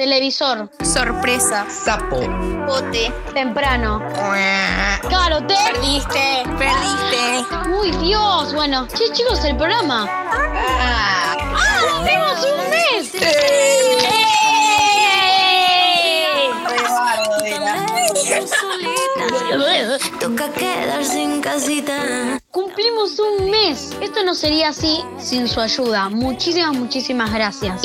televisor, Sorpresa. Sapo. Bote. temprano, carote. Perdiste. Perdiste. Uy, Dios. Bueno, che, chicos, el programa. Ah, ¡Ah, tenemos un mes! Toca quedarse en casita. Cumplimos un mes. Esto no sería así sin su ayuda. Muchísimas, muchísimas gracias.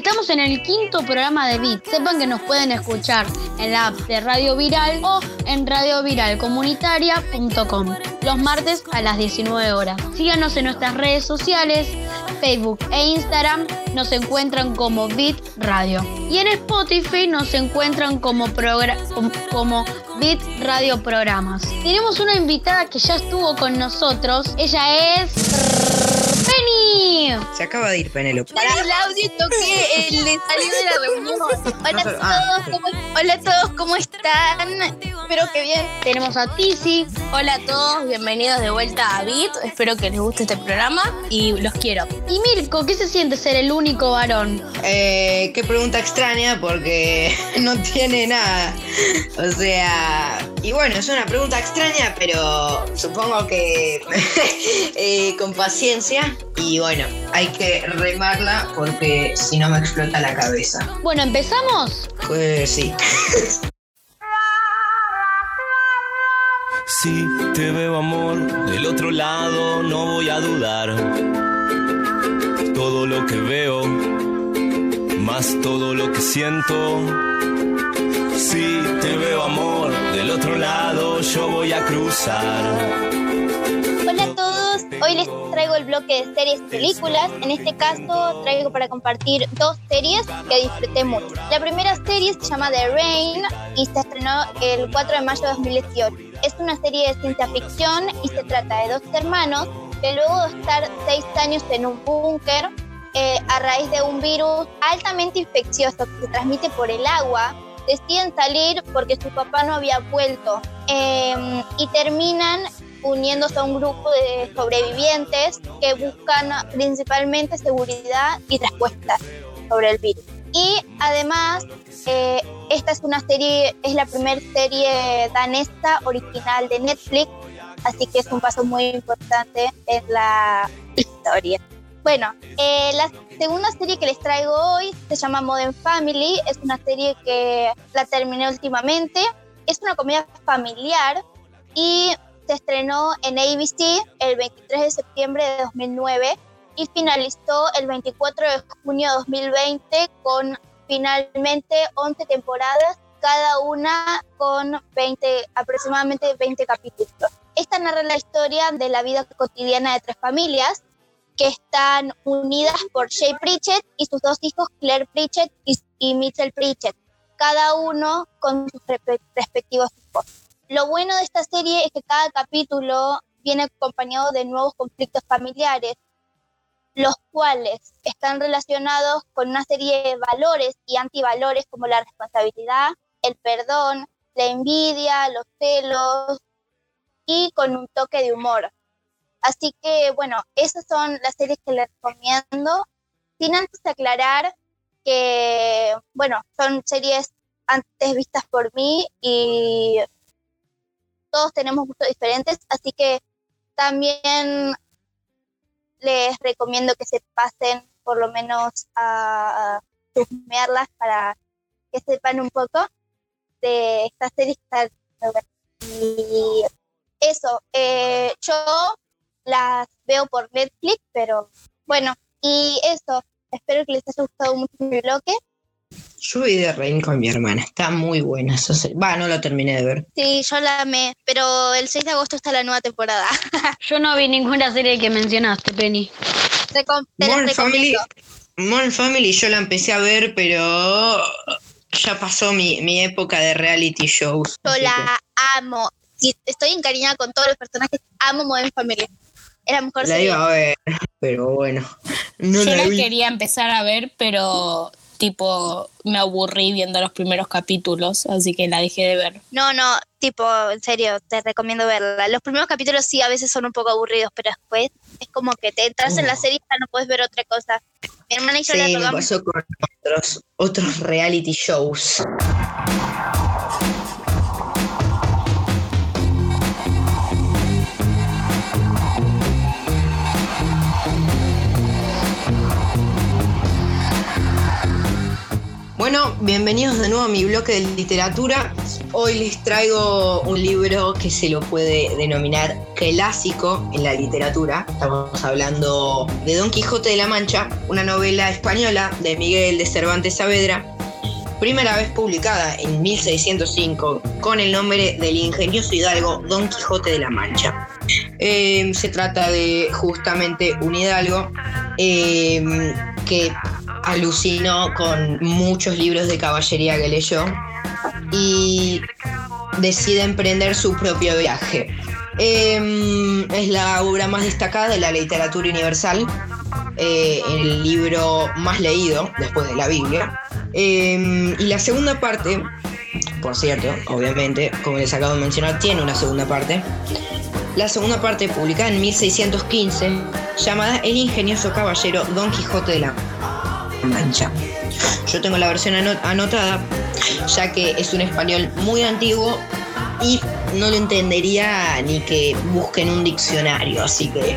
Estamos en el quinto programa de Beat. Sepan que nos pueden escuchar en la app de Radio Viral o en radioviralcomunitaria.com los martes a las 19 horas. Síganos en nuestras redes sociales, Facebook e Instagram. Nos encuentran como Beat Radio. Y en Spotify nos encuentran como, como Beat Radio Programas. Tenemos una invitada que ya estuvo con nosotros. Ella es... Penny. se acaba de ir Penélope. Para el audio toqué, el le salió de la reunión. Hola a todos, ¿cómo, hola a todos, ¿cómo están? Espero que bien. Tenemos a Tizi. Hola a todos, bienvenidos de vuelta a Beat. Espero que les guste este programa y los quiero. Y Mirko, ¿qué se siente ser el único varón? Eh, qué pregunta extraña porque no tiene nada. O sea, y bueno, es una pregunta extraña, pero supongo que eh, con paciencia. Y bueno, hay que remarla porque si no me explota la cabeza. Bueno, ¿empezamos? Pues sí. Si te veo amor del otro lado, no voy a dudar. Todo lo que veo, más todo lo que siento. Si te veo amor del otro lado, yo voy a cruzar. Hola a todos, hoy les traigo el bloque de series y películas. En este caso traigo para compartir dos series que disfruté mucho. La primera serie se llama The Rain y se estrenó el 4 de mayo de 2018. Es una serie de ciencia ficción y se trata de dos hermanos que luego de estar seis años en un búnker eh, a raíz de un virus altamente infeccioso que se transmite por el agua, deciden salir porque su papá no había vuelto eh, y terminan uniéndose a un grupo de sobrevivientes que buscan principalmente seguridad y respuestas sobre el virus. Y además, eh, esta es una serie, es la primera serie danesa original de Netflix, así que es un paso muy importante en la historia. Bueno, eh, la segunda serie que les traigo hoy se llama Modern Family, es una serie que la terminé últimamente, es una comedia familiar y se estrenó en ABC el 23 de septiembre de 2009 y finalizó el 24 de junio de 2020 con finalmente 11 temporadas, cada una con 20, aproximadamente 20 capítulos. Esta narra la historia de la vida cotidiana de tres familias que están unidas por Jay Pritchett y sus dos hijos, Claire Pritchett y, y Mitchell Pritchett, cada uno con sus re- respectivos hijos. Lo bueno de esta serie es que cada capítulo viene acompañado de nuevos conflictos familiares, los cuales están relacionados con una serie de valores y antivalores como la responsabilidad, el perdón, la envidia, los celos y con un toque de humor. Así que, bueno, esas son las series que les recomiendo. Sin antes aclarar que, bueno, son series antes vistas por mí y todos tenemos gustos diferentes, así que también les recomiendo que se pasen por lo menos a chusmearlas para que sepan un poco de estas series que están. Y eso, eh, yo las veo por Netflix, pero bueno, y eso, espero que les haya gustado mucho mi bloque. Yo vi de Rain con mi hermana. Está muy buena esa serie. Va, no la terminé de ver. Sí, yo la amé, pero el 6 de agosto está la nueva temporada. Yo no vi ninguna serie que mencionaste, Penny. Recom- te las Modern Family. Modern Family yo la empecé a ver, pero ya pasó mi, mi época de reality shows. Yo la amo. Sí, estoy encariñada con todos los personajes. Amo Modern Family. La mejor que la serie. iba a ver, pero bueno. No Yo la la vi. quería empezar a ver, pero tipo me aburrí viendo los primeros capítulos, así que la dejé de ver. No, no, tipo, en serio, te recomiendo verla. Los primeros capítulos sí a veces son un poco aburridos, pero después es como que te entras en la serie y ya no puedes ver otra cosa. Mi hermana y yo la Sí, me pasó con otros, otros reality shows. Bueno, bienvenidos de nuevo a mi bloque de literatura. Hoy les traigo un libro que se lo puede denominar clásico en la literatura. Estamos hablando de Don Quijote de la Mancha, una novela española de Miguel de Cervantes Saavedra, primera vez publicada en 1605 con el nombre del ingenioso hidalgo Don Quijote de la Mancha. Eh, se trata de justamente un hidalgo eh, que alucinó con muchos libros de caballería que leyó y decide emprender su propio viaje. Eh, es la obra más destacada de la literatura universal, eh, el libro más leído después de la Biblia. Eh, y la segunda parte, por cierto, obviamente, como les acabo de mencionar, tiene una segunda parte. La segunda parte, publicada en 1615, llamada El ingenioso caballero Don Quijote de la Mancha. Yo tengo la versión ano- anotada, ya que es un español muy antiguo y no lo entendería ni que busque en un diccionario, así que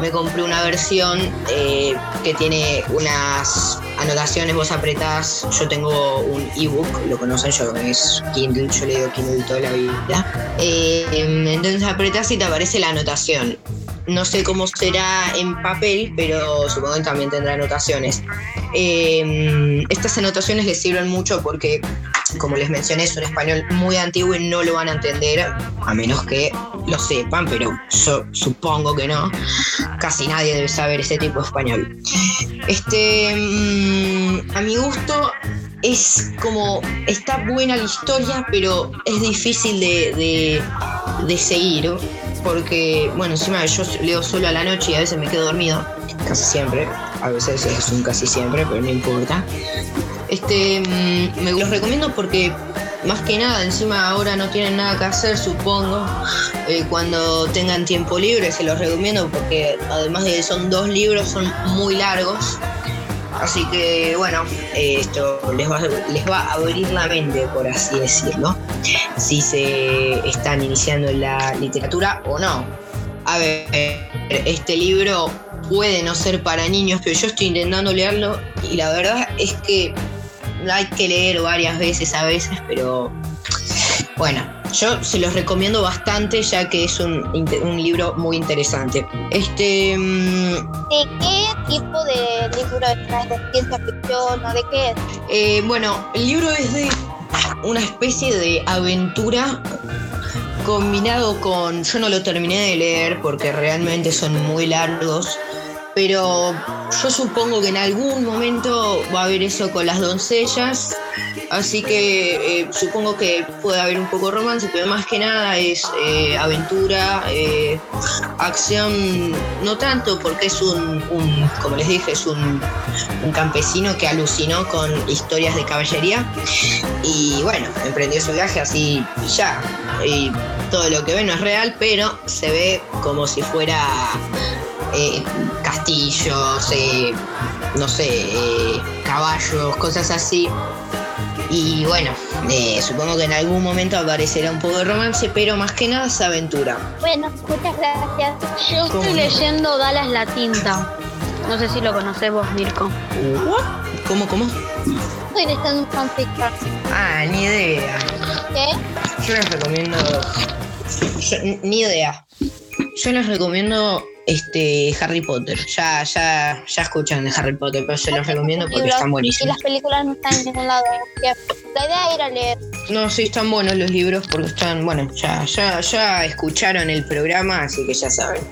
me compré una versión eh, que tiene unas anotaciones, vos apretás, yo tengo un ebook, lo conocen yo, es Kindle, yo le digo Kindle toda la vida. Eh, entonces apretás y te aparece la anotación. No sé cómo será en papel, pero supongo que también tendrá anotaciones. Eh, estas anotaciones les sirven mucho porque, como les mencioné, es un español muy antiguo y no lo van a entender, a menos que lo sepan, pero supongo que no. Casi nadie debe saber ese tipo de español. Este, mm, a mi gusto, es como, está buena la historia, pero es difícil de seguir. Porque, bueno, encima yo leo solo a la noche y a veces me quedo dormido, casi siempre. A veces es un casi siempre, pero no importa. Este, mm, me los recomiendo porque más que nada, encima ahora no tienen nada que hacer, supongo. Eh, cuando tengan tiempo libre se los recomiendo porque además de que son dos libros, son muy largos. Así que bueno, esto les va, les va a abrir la mente, por así decirlo, si se están iniciando en la literatura o no. A ver, este libro puede no ser para niños, pero yo estoy intentando leerlo y la verdad es que hay que leer varias veces a veces, pero bueno, yo se los recomiendo bastante ya que es un, un libro muy interesante. Este, mm, ¿De qué tipo de libro es? ¿De ciencia ficción o de qué es? Eh, bueno, el libro es de una especie de aventura combinado con... Yo no lo terminé de leer porque realmente son muy largos, pero yo supongo que en algún momento va a haber eso con las doncellas, así que eh, supongo que puede haber un poco romance, pero más que nada es eh, aventura, eh, acción, no tanto porque es un, un- como les dije, es un, un campesino que alucinó con historias de caballería y bueno, emprendió su viaje así y ya. Y todo lo que ve no es real, pero se ve como si fuera eh, castillos, eh, no sé, eh, caballos, cosas así. Y bueno, eh, supongo que en algún momento aparecerá un poco de romance, pero más que nada es aventura. Bueno, muchas gracias. Yo ¿Cómo estoy no? leyendo Dallas la tinta. No sé si lo conocés vos, Mirko. ¿Cómo, cómo? Estoy leyendo un fanfiction. Ah, ni idea. ¿Qué? Yo les recomiendo. yo- ni idea. Yo les recomiendo este Harry Potter. Ya, ya, ya escuchan de Harry Potter, pero se los recomiendo porque están Y buenísimos. las películas no están en ningún lado. La idea es ir a leer. No, sí, están buenos los libros porque están, bueno, ya, ya, ya escucharon el programa, así que ya saben.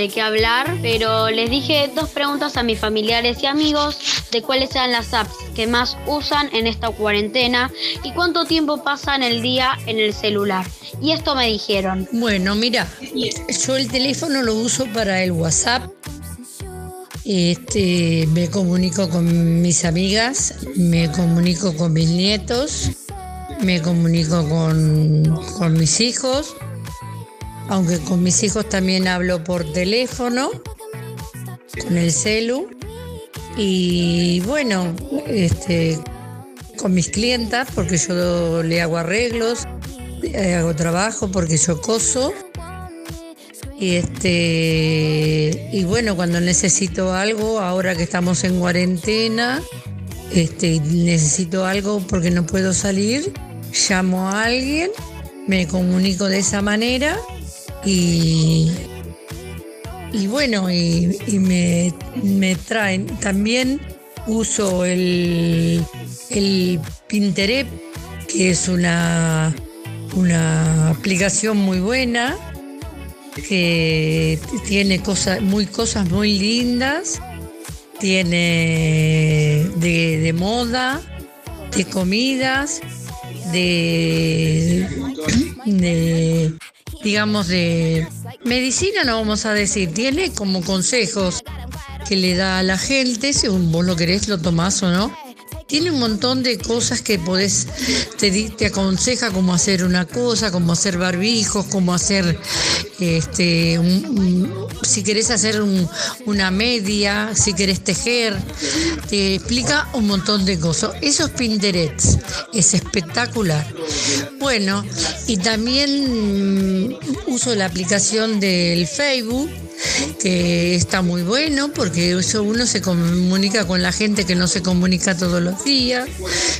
De qué hablar, pero les dije dos preguntas a mis familiares y amigos de cuáles eran las apps que más usan en esta cuarentena y cuánto tiempo pasan el día en el celular. Y esto me dijeron. Bueno, mira, yo el teléfono lo uso para el WhatsApp. Este, me comunico con mis amigas, me comunico con mis nietos, me comunico con, con mis hijos, aunque con mis hijos también hablo por teléfono, con el celu. Y bueno, este, con mis clientas, porque yo le hago arreglos, hago trabajo porque yo coso. Y este y bueno, cuando necesito algo, ahora que estamos en cuarentena, este, necesito algo porque no puedo salir, llamo a alguien, me comunico de esa manera y, y bueno, y, me, me traen. También uso el, el Pinterest, que es una, una aplicación muy buena, que tiene cosas muy, cosas muy lindas, tiene de, de moda, de comidas, de, de digamos de medicina no vamos a decir, tiene como consejos que le da a la gente, según vos lo querés, lo tomás o no. Tiene un montón de cosas que podés, te, aconseja cómo hacer una cosa, cómo hacer barbijos, cómo hacer, este, si querés hacer un- una media, si querés tejer, te explica un montón de cosas. Eso es Pinterest, es espectacular. Bueno, y también mm, uso la aplicación del Facebook que está muy bueno porque eso uno se comunica con la gente que no se comunica todos los días,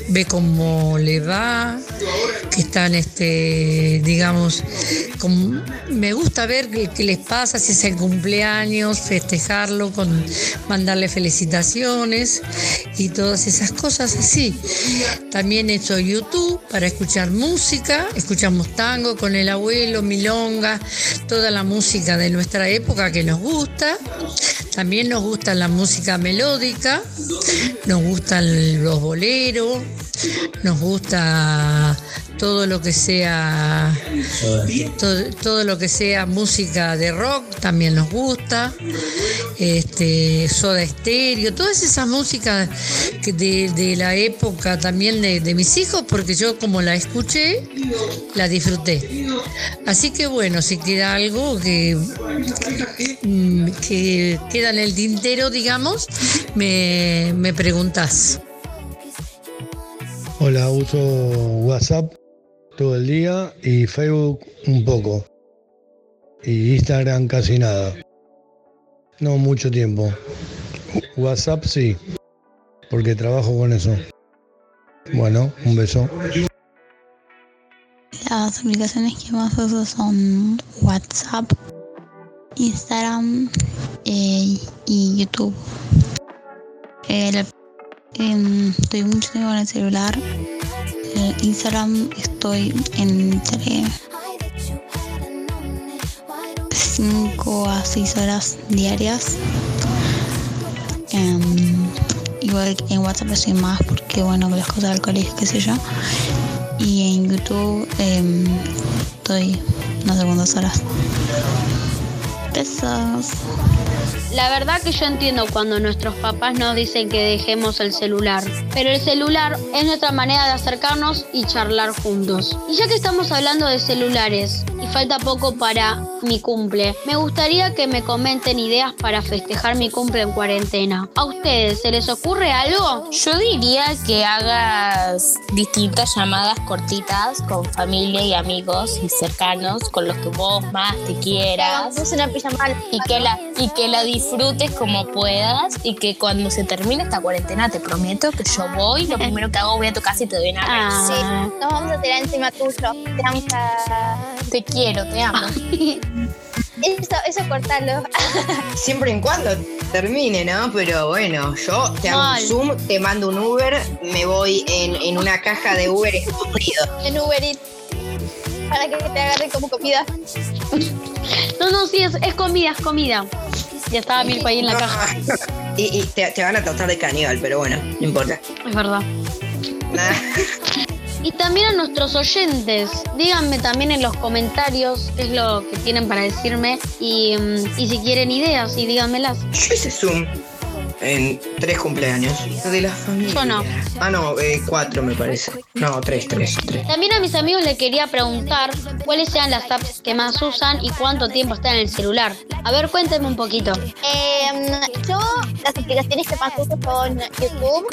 ve cómo le va, que están, este, digamos, me gusta ver qué, qué les pasa, si es el cumpleaños, festejarlo, con mandarle felicitaciones y todas esas cosas así. También he hecho YouTube para escuchar música, escuchamos tango con el abuelo, milonga, toda la música de nuestra época que nos gusta. También nos gusta la música melódica, nos gustan los boleros, nos gusta todo lo que sea todo, todo lo que sea música de rock también nos gusta este soda estéreo todas esas músicas de, de la época también de, de mis hijos porque yo como la escuché la disfruté. Así que bueno si queda algo que que queda en el tintero digamos me, me preguntás. Hola, uso WhatsApp todo el día y Facebook un poco. Y Instagram casi nada. No mucho tiempo. WhatsApp sí, porque trabajo con eso. Bueno, un beso. Las aplicaciones que más uso son WhatsApp, Instagram eh, y YouTube. El- em, estoy mucho tiempo en el celular. Instagram estoy entre 5 a 6 horas diarias. Em, igual en WhatsApp estoy más porque bueno, las cosas del colegio, qué sé yo. Y en YouTube em, estoy unas segundas horas. Besos. La verdad que yo entiendo cuando nuestros papás nos dicen que dejemos el celular, pero el celular es nuestra manera de acercarnos y charlar juntos. Y ya que estamos hablando de celulares y falta poco para mi cumple, me gustaría que me comenten ideas para festejar mi cumple en cuarentena. ¿A ustedes se les ocurre algo? Yo diría que hagas distintas llamadas cortitas con familia y amigos y cercanos con los que vos más te quieras Hagamos una y que la y que la disfrutes como puedas y que cuando se termine esta cuarentena te prometo que yo voy lo primero que hago voy a tu casa y te doy una Ah. Sí, nos vamos a tirar encima tuyo. Te vamos a... te quiero te amo Eso, eso cortalo. Siempre y cuando termine, ¿no? Pero bueno, yo te hago Mal. un Zoom, te mando un Uber, me voy en, en una caja de Uber escondido. en Uber Eats. Para que te agarre como comida. No, no, sí, es, es comida, es comida. Ya estaba Mirko ahí en la caja. Y, y te, te van a tratar de caníbal, pero bueno, no importa. Es verdad. Nada. Y también a nuestros oyentes, díganme también en los comentarios qué es lo que tienen para decirme y, mm, y si quieren ideas y díganmelas. Yo hice Zoom en tres cumpleaños de la familia. Yo no. Ah, no, eh, cuatro me parece. No, tres, tres, tres. También a mis amigos les quería preguntar cuáles sean las apps que más usan y cuánto tiempo están en el celular. A ver, cuéntenme un poquito. Em, yo las aplicaciones que más uso son YouTube,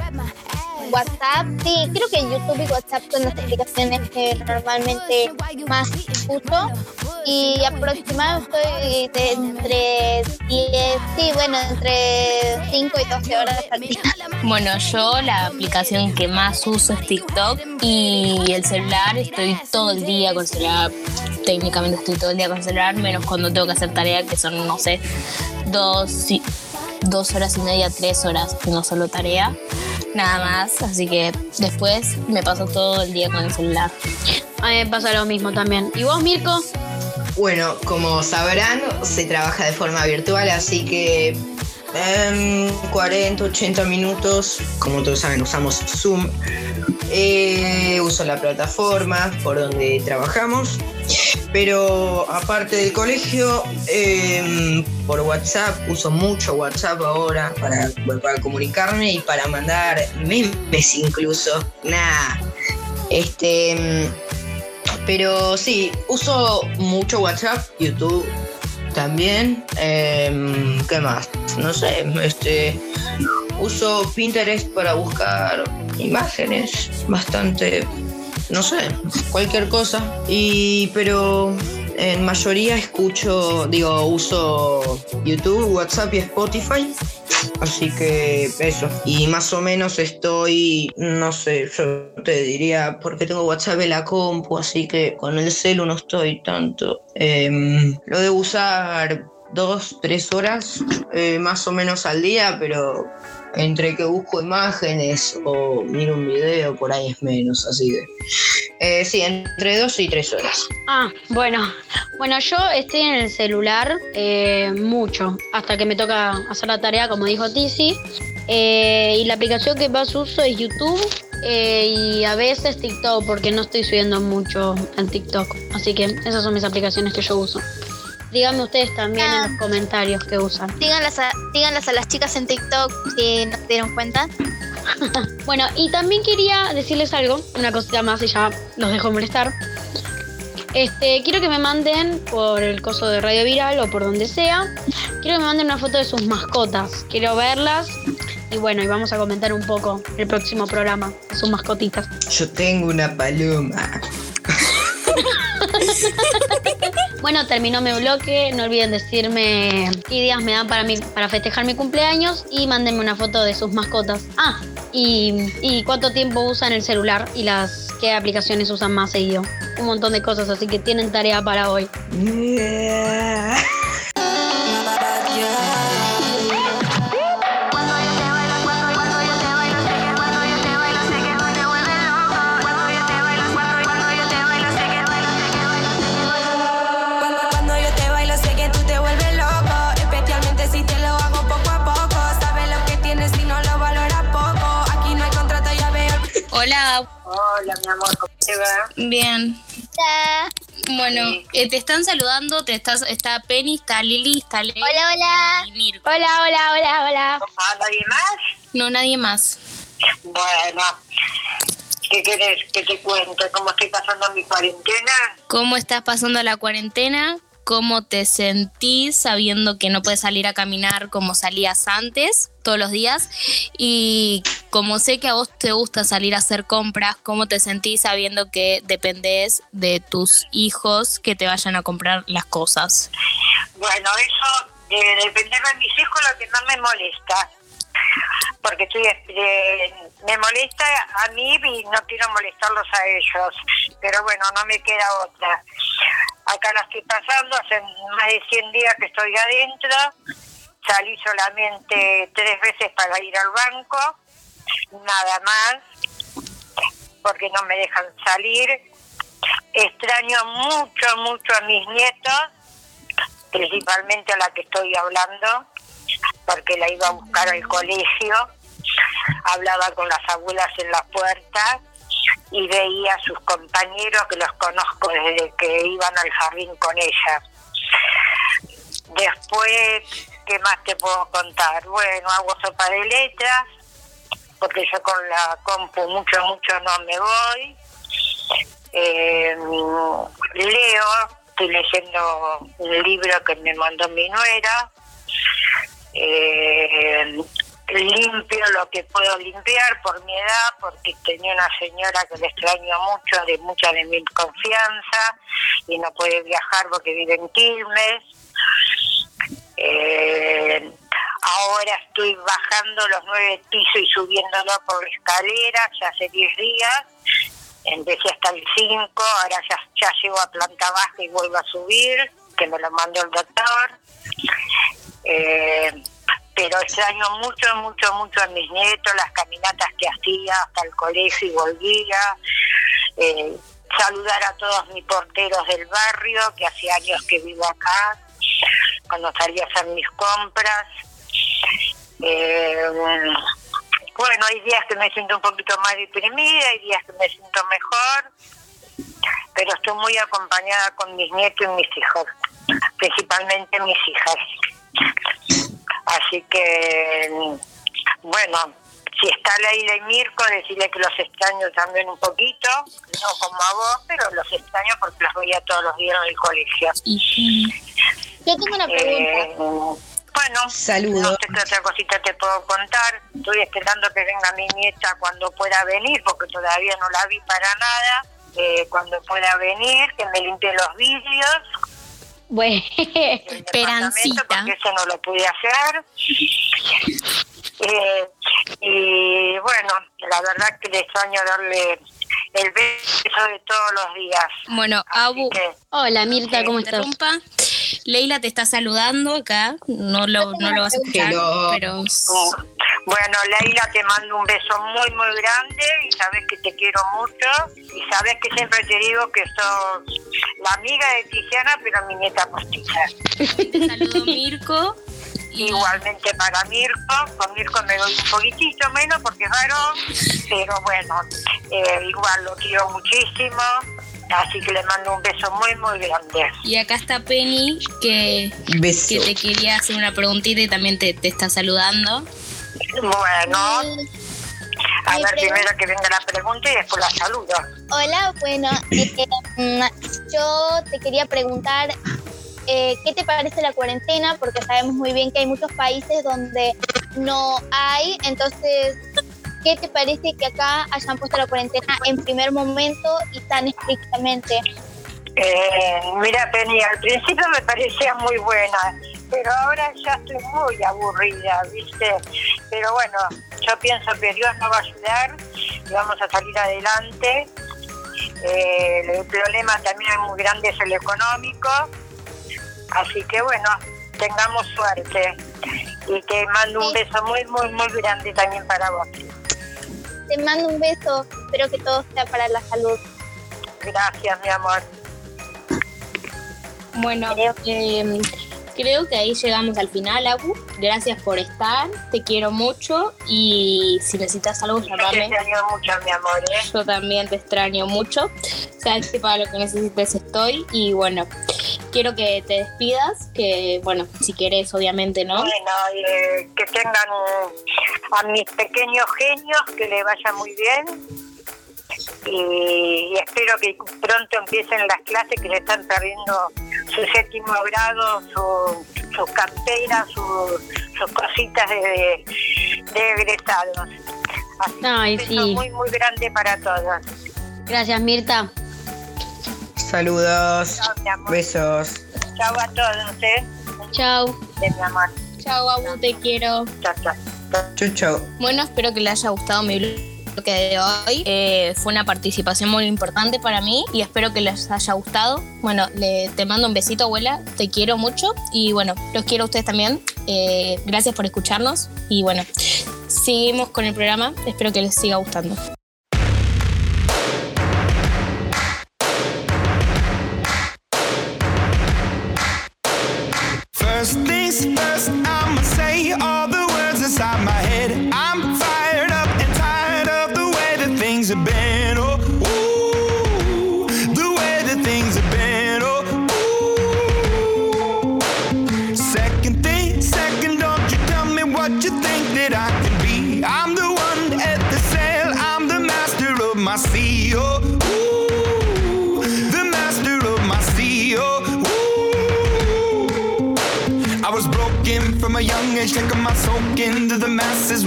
WhatsApp. Sí, creo que YouTube y WhatsApp son las aplicaciones que normalmente más uso. Y aproximadamente estoy de entre 10, sí, bueno, entre 5 y 12 horas al día. Bueno, yo la aplicación que más uso es TikTok y el celular estoy todo el día con el celular. Técnicamente estoy todo el día con el celular, menos cuando tengo que hacer tareas que son, no sé, dos, dos horas y media, tres horas, no solo tarea. Nada más, así que después me paso todo el día con el celular. A mí me pasa lo mismo también. ¿Y vos, Mirko? Bueno, como sabrán, se trabaja de forma virtual, así que en 40, 80 minutos, como todos saben, usamos Zoom. Eh, uso la plataforma por donde trabajamos. Pero aparte del colegio, eh, por WhatsApp, uso mucho WhatsApp ahora para, para comunicarme y para mandar memes incluso. Nada. Este. Pero sí, uso mucho WhatsApp, YouTube también. Em, ¿Qué más? No sé, este. Uso Pinterest para buscar imágenes bastante. No sé, cualquier cosa. Y pero en mayoría escucho, digo, uso YouTube, WhatsApp y Spotify. Así que eso. Y más o menos estoy, no sé, yo te diría, porque tengo WhatsApp en la compu, así que con el celu no estoy tanto. Em, lo debo usar dos, tres horas eh, más o menos al día, pero entre que busco imágenes o miro un video, por ahí es menos, así que... eh, sí, entre dos y tres horas. Ah, bueno. Bueno, yo estoy en el celular eh, mucho, hasta que me toca hacer la tarea, como dijo Tizi. Eh, y la aplicación que más uso es YouTube eh, y a veces TikTok, porque no estoy subiendo mucho en TikTok. Así que esas son mis aplicaciones que yo uso. Díganme ustedes también en los comentarios que usan. Síganlas a, síganlas a las chicas en TikTok si no se dieron cuenta. Bueno, y también quería decirles algo, una cosita más y ya los dejo molestar. Este, quiero que me manden por el coso de Radio Viral o por donde sea. Quiero que me manden una foto de sus mascotas. Quiero verlas. Y bueno, y vamos a comentar un poco el próximo programa, sus mascotitas. Yo tengo una paloma. Bueno, terminó mi bloque. No olviden decirme qué días me dan para, mi, para festejar mi cumpleaños y mándenme una foto de sus mascotas. Ah, y, y cuánto tiempo usan el celular y las qué aplicaciones usan más seguido. Un montón de cosas, así que tienen tarea para hoy. Amor, ¿cómo te va? bien. Hola, Bueno, eh, te están saludando, te estás, está Penny, está Lili, está Leo hola, hola. Hola, hola, hola, hola. ¿Ah, nadie más? No, nadie más. Bueno, ¿qué querés que te cuente? ¿Cómo estoy pasando mi cuarentena? ¿Cómo estás pasando la cuarentena? ¿Cómo te sentís sabiendo que no puedes salir a caminar como salías antes, todos los días? Y como sé que a vos te gusta salir a hacer compras, ¿cómo te sentís sabiendo que dependés de tus hijos que te vayan a comprar las cosas? Bueno, eso de depender de mis hijos lo que más me molesta. Porque estoy, eh, me molesta a mí y no quiero molestarlos a ellos. Pero bueno, no me queda otra. Acá la estoy pasando, hace más de 100 días que estoy adentro. Salí solamente tres veces para ir al banco, nada más, porque no me dejan salir. Extraño mucho, mucho a mis nietos, principalmente a la que estoy hablando. porque la iba a buscar al colegio, hablaba con las abuelas en la puerta y veía a sus compañeros que los conozco desde que iban al jardín con ella. Después, ¿qué más te puedo contar? Bueno, hago sopa de letras, porque yo con la compu mucho, mucho no me voy. Eh, leo, estoy leyendo un libro que me mandó mi nuera. Eh, limpio lo que puedo limpiar por mi edad, porque tenía una señora que le extraño mucho, de mucha de mi confianza, y no puede viajar porque vive en Quilmes. Eh, ahora estoy bajando los nueve pisos y subiéndolo por la escalera, ya hace diez días. Empecé hasta el 5, ahora ya, ya llego a planta baja y vuelvo a subir, que me lo mandó el doctor. Eh, pero extraño mucho, mucho, mucho a mis nietos, las caminatas que hacía hasta el colegio y volvía. Eh, saludar a todos mis porteros del barrio, que hace años que vivo acá, cuando salía a hacer mis compras. Eh, bueno, hay días que me siento un poquito más deprimida, hay días que me siento mejor, pero estoy muy acompañada con mis nietos y mis hijos, principalmente mis hijas. Así que, bueno, si está Leila y Mirko, decirle que los extraño también un poquito, no como a vos, pero los extraño porque los veía todos los días en el colegio. Yo tengo una pregunta. Eh, bueno, Saludo. no sé qué otra cosita te puedo contar. Estoy esperando que venga mi nieta cuando pueda venir, porque todavía no la vi para nada. Eh, cuando pueda venir, que me limpie los vídeos. Bueno, Esperancita. Porque eso no lo pude hacer. Eh, y bueno, la verdad que le extraño darle el beso de todos los días. Bueno, Abu, hola Mirta, ¿cómo estás? Leila te está saludando acá, no lo, no lo vas a escuchar, Pero- pero Bueno, Leila, te mando un beso muy, muy grande y sabes que te quiero mucho y sabes que siempre te digo que sos la amiga de Tiziana, pero mi nieta postiza. te saludo Mirko. Igualmente para Mirko, con Mirko me doy un poquitito menos porque es varón, pero bueno, eh, igual lo quiero muchísimo, así que le mando un beso muy, muy grande. Y acá está Penny, que, Beso. que te quería hacer una preguntita y también te, te está saludando. Bueno, a Mi ver pregunta- primero que venga la pregunta y después la saludo. Hola, bueno, eh, mm, yo te quería preguntar eh, qué te parece la cuarentena, porque sabemos muy bien que hay muchos países donde no hay, entonces, ¿qué te parece que acá hayan puesto la cuarentena en primer momento y tan estrictamente? Eh, mira, Penny, al principio me parecía muy buena, pero ahora ya estoy muy aburrida, ¿viste? Pero bueno, yo pienso que Dios nos va a ayudar y vamos a salir adelante. Eh, el problema también es muy grande es el económico, así que bueno, tengamos suerte. Y te mando un beso muy, muy, muy grande también para vos. Te mando un beso, espero que todo sea para la salud. Gracias, mi amor. Bueno, eh, creo que ahí llegamos al final, Abu. Gracias por estar, te quiero mucho y si necesitas algo, Yo te llamame. extraño mucho, mi amor, ¿eh? Yo también te extraño mucho. Sabes que para lo que necesites estoy. Y bueno, quiero que te despidas. Que bueno, si quieres, obviamente, ¿no? Bueno, eh, que tengan a mis pequeños genios, que le vaya muy bien. Y, y espero que pronto empiecen las clases, que se están perdiendo su séptimo grado, su- sus carteras, su- sus cositas de, de egresados. Así Ay, un beso sí. muy, muy grande para todos. Gracias Mirta. Saludos. Chao, mi amor. Besos. Chao a todos, ¿eh? Chau. De mi amor. Chao, Abu, te quiero. Chao, chao. Chau, chau. Bueno, espero que les haya gustado mi bloque de hoy. Eh, fue una participación muy importante para mí y espero que les haya gustado. Bueno, le, te mando un besito, abuela. Te quiero mucho y bueno, los quiero a ustedes también. Eh, gracias por escucharnos y bueno, seguimos con el programa. Espero que les siga gustando.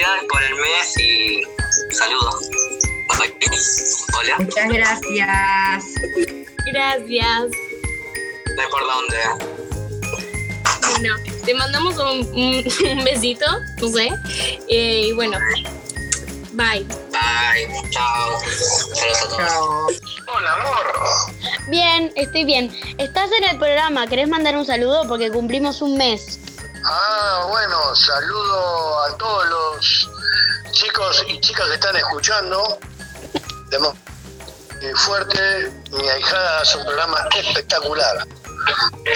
Felicidades por el mes y saludos. Hola. Muchas gracias. Gracias. No hay por dónde. Bueno, te mandamos un, un- un besito, no sé. Eh, y bueno, bye. Bye. Chao. Saludos a todos. Hola, amor. Bien, estoy bien. Estás en el programa, ¿querés mandar un saludo? Porque cumplimos un mes. Ah, bueno, saludo a todos los chicos y chicas que están escuchando. De eh, fuerte, mi ahijada hace un programa espectacular.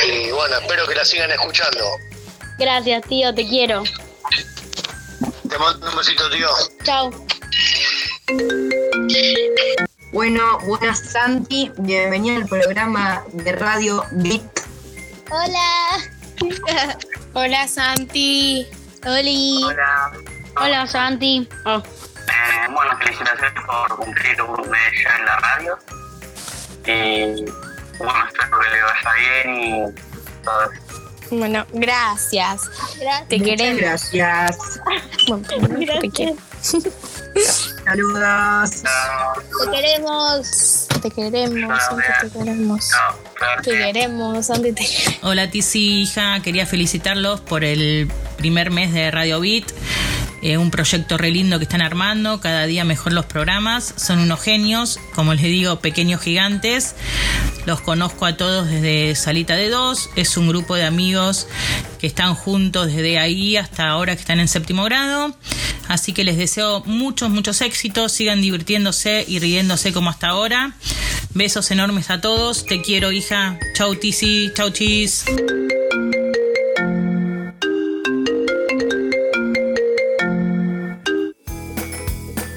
Y bueno, espero que la sigan escuchando. Gracias, tío, te quiero. Te mando un besito, tío. Chao. Bueno, buenas Santi, bienvenida al programa de radio Bit. Hola. Hola Santi. Oli. Hola. Hola, Santi. Oh, Eh, bueno, felicitaciones por cumplir un mes ya en la radio. Y bueno, espero que le vaya bien y todo eso. Bueno, gracias. Gracias. Te Muchas queremos. gracias. Te quiero. Saludos. Te queremos. Te queremos, Santi, te queremos. Te queremos, Santi, te queremos. Hola Tizi, hija, quería felicitarlos por el primer mes de Radio Beat. Eh, un proyecto re lindo que están armando, cada día mejor los programas, son unos genios, como les digo, pequeños gigantes. Los conozco a todos desde Salita de Dos, es un grupo de amigos que están juntos desde ahí hasta ahora que están en séptimo grado. Así que les deseo muchos, muchos éxitos, sigan divirtiéndose y riéndose como hasta ahora. Besos enormes a todos, te quiero hija. Chau Tizi, chau chis.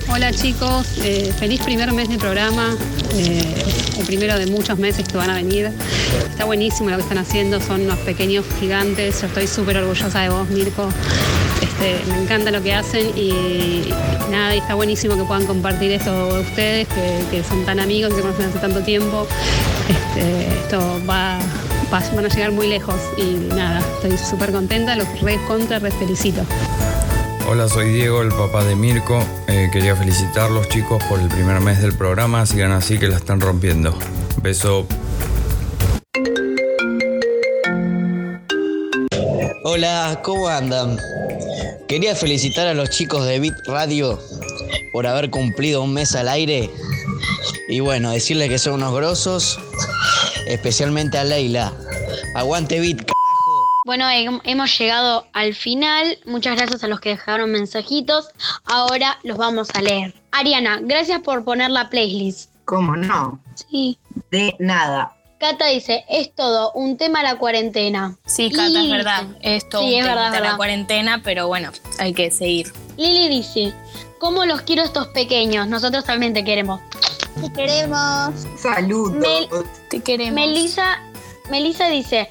Hola chicos, eh, feliz primer mes de programa, eh, el primero de muchos meses que van a venir. Está buenísimo lo que están haciendo, son unos pequeños gigantes, yo estoy súper orgullosa de vos Mirko. Este, me encanta lo que hacen y nada, y está buenísimo que puedan compartir esto ustedes, que, que son tan amigos, que se conocen hace tanto tiempo. Este, esto va, van a llegar muy lejos y nada, estoy súper contenta, los re contra, re felicito. Hola, soy Diego, el papá de Mirko. Eh, quería felicitar los chicos por el primer mes del programa. Sigan así que la están rompiendo. Beso. Hola, ¿cómo andan? Quería felicitar a los chicos de Bit Radio por haber cumplido un mes al aire. Y bueno, decirles que son unos grosos, especialmente a Leila. Aguante Bit, c- Bueno, hem- hemos llegado al final. Muchas gracias a los que dejaron mensajitos. Ahora los vamos a leer. Ariana, gracias por poner la playlist. ¿Cómo no? Sí. De nada. Cata dice, es todo un tema la cuarentena. Sí, Cata, es verdad. Es todo Sí, un es verdad, temita es la verdad. cuarentena, pero bueno, hay que seguir. Lili dice, ¿cómo los quiero estos pequeños? Nosotros también te queremos. Te queremos. Salud. Mel- Te queremos. Melissa, Melissa dice,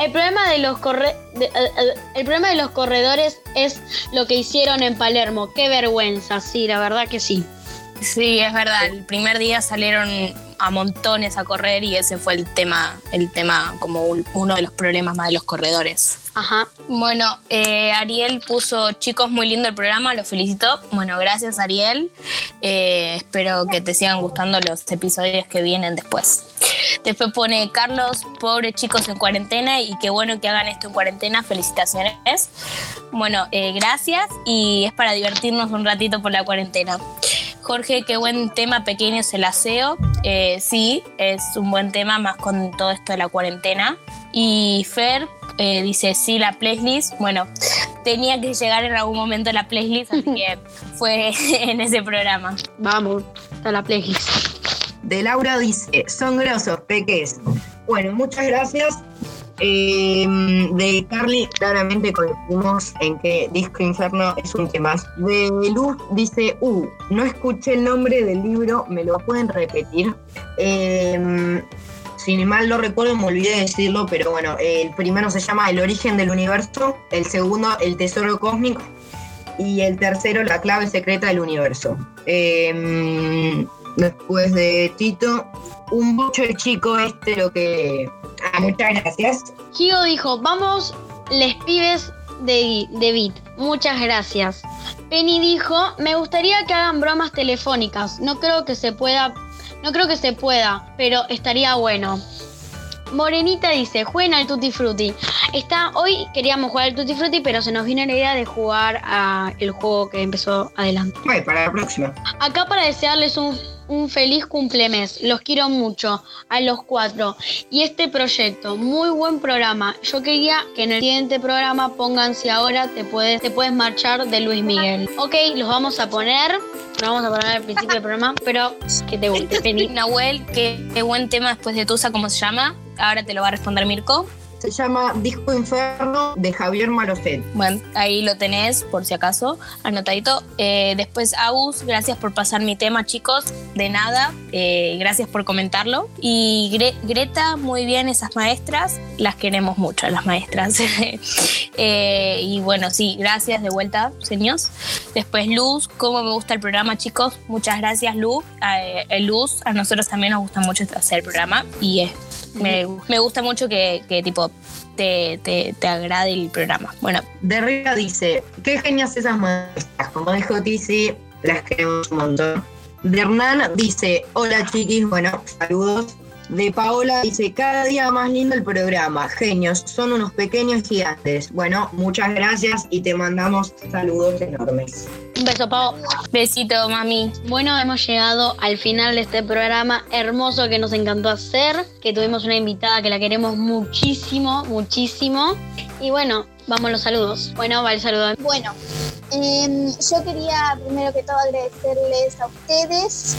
el problema de los corre de- eh, eh, el problema de los corredores es lo que hicieron en Palermo. Qué vergüenza, sí, la verdad que sí. Sí, es verdad. El primer día salieron a montones a correr y ese fue el tema, el tema como un- uno de los problemas más de los corredores. Ajá. Bueno, eh, Ariel puso, chicos, muy lindo el programa, lo felicito. Bueno, gracias Ariel. Eh, espero que te sigan gustando los episodios que vienen después. Después pone Carlos, pobres chicos en cuarentena y qué bueno que hagan esto en cuarentena, felicitaciones. Bueno, eh, gracias y es para divertirnos un ratito por la cuarentena. Jorge, qué buen tema pequeño es el aseo. Eh, sí, es un buen tema más con todo esto de la cuarentena. Y Fer eh, dice, sí, la playlist. Bueno, tenía que llegar en algún momento la playlist, así que fue en ese programa. Vamos, está la playlist. De Laura dice, son grosos, peques. Bueno, muchas gracias. Eh, de Carly, claramente coincidimos en que Disco Inferno es un tema. De Luz dice, uh, no escuché el nombre del libro, ¿me lo pueden repetir? Eh, si mal no recuerdo, me olvidé de decirlo, pero bueno, el primero se llama El origen del universo, el segundo, El tesoro cósmico, y el tercero, La clave secreta del universo. Eh, después de Tito, un mucho de chico este lo que... Ah, muchas gracias. Gigo dijo, vamos, les pibes de, de Bit. Muchas gracias. Penny dijo, me gustaría que hagan bromas telefónicas. No creo que se pueda, no creo que se pueda, pero estaría bueno. Morenita dice, jueguen al Tutti Frutti. Está, hoy queríamos jugar al Tutti Frutti, pero se nos vino la idea de jugar a el juego que empezó adelante. Bueno, para la próxima. Acá para desearles un, un feliz cumplemes. Los quiero mucho a los cuatro. Y este proyecto, muy buen programa. Yo quería que en el siguiente programa pongan si ahora te puedes, te puedes marchar de Luis Miguel. Ok, los vamos a poner. Lo vamos a poner al principio del programa, pero que te guste. Nahuel, qué, qué buen tema después de Tusa, ¿cómo se llama? Ahora te lo va a responder Mirko. Se llama Disco Inferno de Javier Malocet. Bueno, ahí lo tenés, por si acaso, anotadito. Eh, después, Agus, gracias por pasar mi tema, chicos. De nada, eh, gracias por comentarlo. Y Gre- Greta, muy bien, esas maestras, las queremos mucho, las maestras. Eh, y bueno, sí, gracias de vuelta, señores. Después, Luz, cómo me gusta el programa, chicos. Muchas gracias, Luz. Luz, a nosotros también nos gusta mucho hacer el programa. Y es me, me gusta mucho que, que tipo te, te, te agrade el programa. Bueno, De Riga dice, qué genias esas maestras. Como dijo Tizi, las queremos un montón. De Hernán dice, hola chiquis, bueno, saludos. De Paola dice, cada día más lindo el programa. Genios, son unos pequeños gigantes. Bueno, muchas gracias y te mandamos saludos enormes. Un beso, Pau. Besito, mami. Bueno, hemos llegado al final de este programa hermoso que nos encantó hacer, que tuvimos una invitada que la queremos muchísimo, muchísimo. Y bueno, vamos a los saludos. Bueno, va el saludo. Bueno, em, yo quería primero que todo agradecerles a ustedes.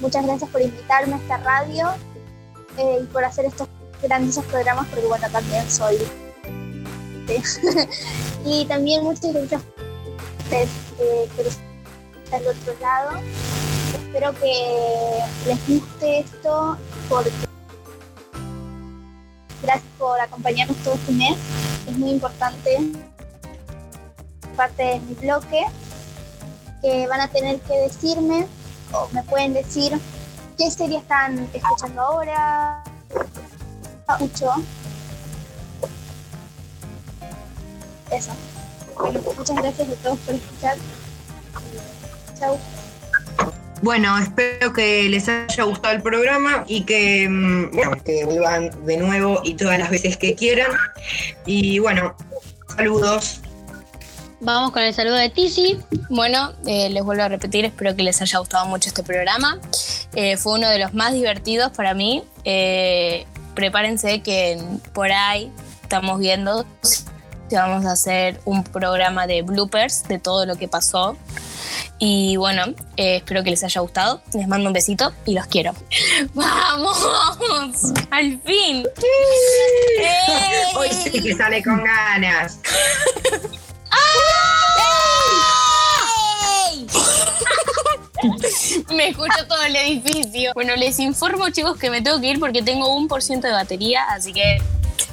Muchas gracias por invitarme a esta radio eh, y por hacer estos grandiosos programas, porque bueno, también soy. y también muchas gracias por estar del otro lado. Espero que les guste esto, porque gracias por acompañarnos todo este mes. Es muy importante parte de mi bloque que van a tener que decirme o me pueden decir qué serie están escuchando ahora. Mucho. Eso. Bueno, muchas gracias a todos por escuchar. Chau. Bueno, espero que les haya gustado el programa y que, mm, bueno, que vuelvan de nuevo y todas las veces que quieran. Y bueno, saludos. Vamos con el saludo de Tizi. Bueno, eh, les vuelvo a repetir, espero que les haya gustado mucho este programa. Eh, fue uno de los más divertidos para mí. Eh, prepárense que por ahí estamos viendo si vamos a hacer un programa de bloopers de todo lo que pasó. Y bueno, eh, espero que les haya gustado. Les mando un besito y los quiero. ¡Vamos! ¡Al fin! ¡Eh! Hoy sí que sale con ganas. Me escucho todo el edificio. Bueno, les informo, chicos, que me tengo que ir porque tengo un por ciento de batería, así que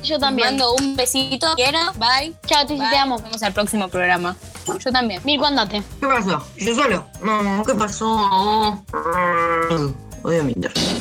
yo también. mando un besito. Quiero, bye. Chao, Tizi, Bye. te amo. Nos vemos al próximo programa. Yo también. Mirko, andate. ¿Qué pasó? ¿Yo solo? No, ¿qué pasó? Mm, Odio mi internet.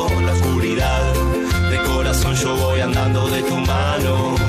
voy andando de tu mano.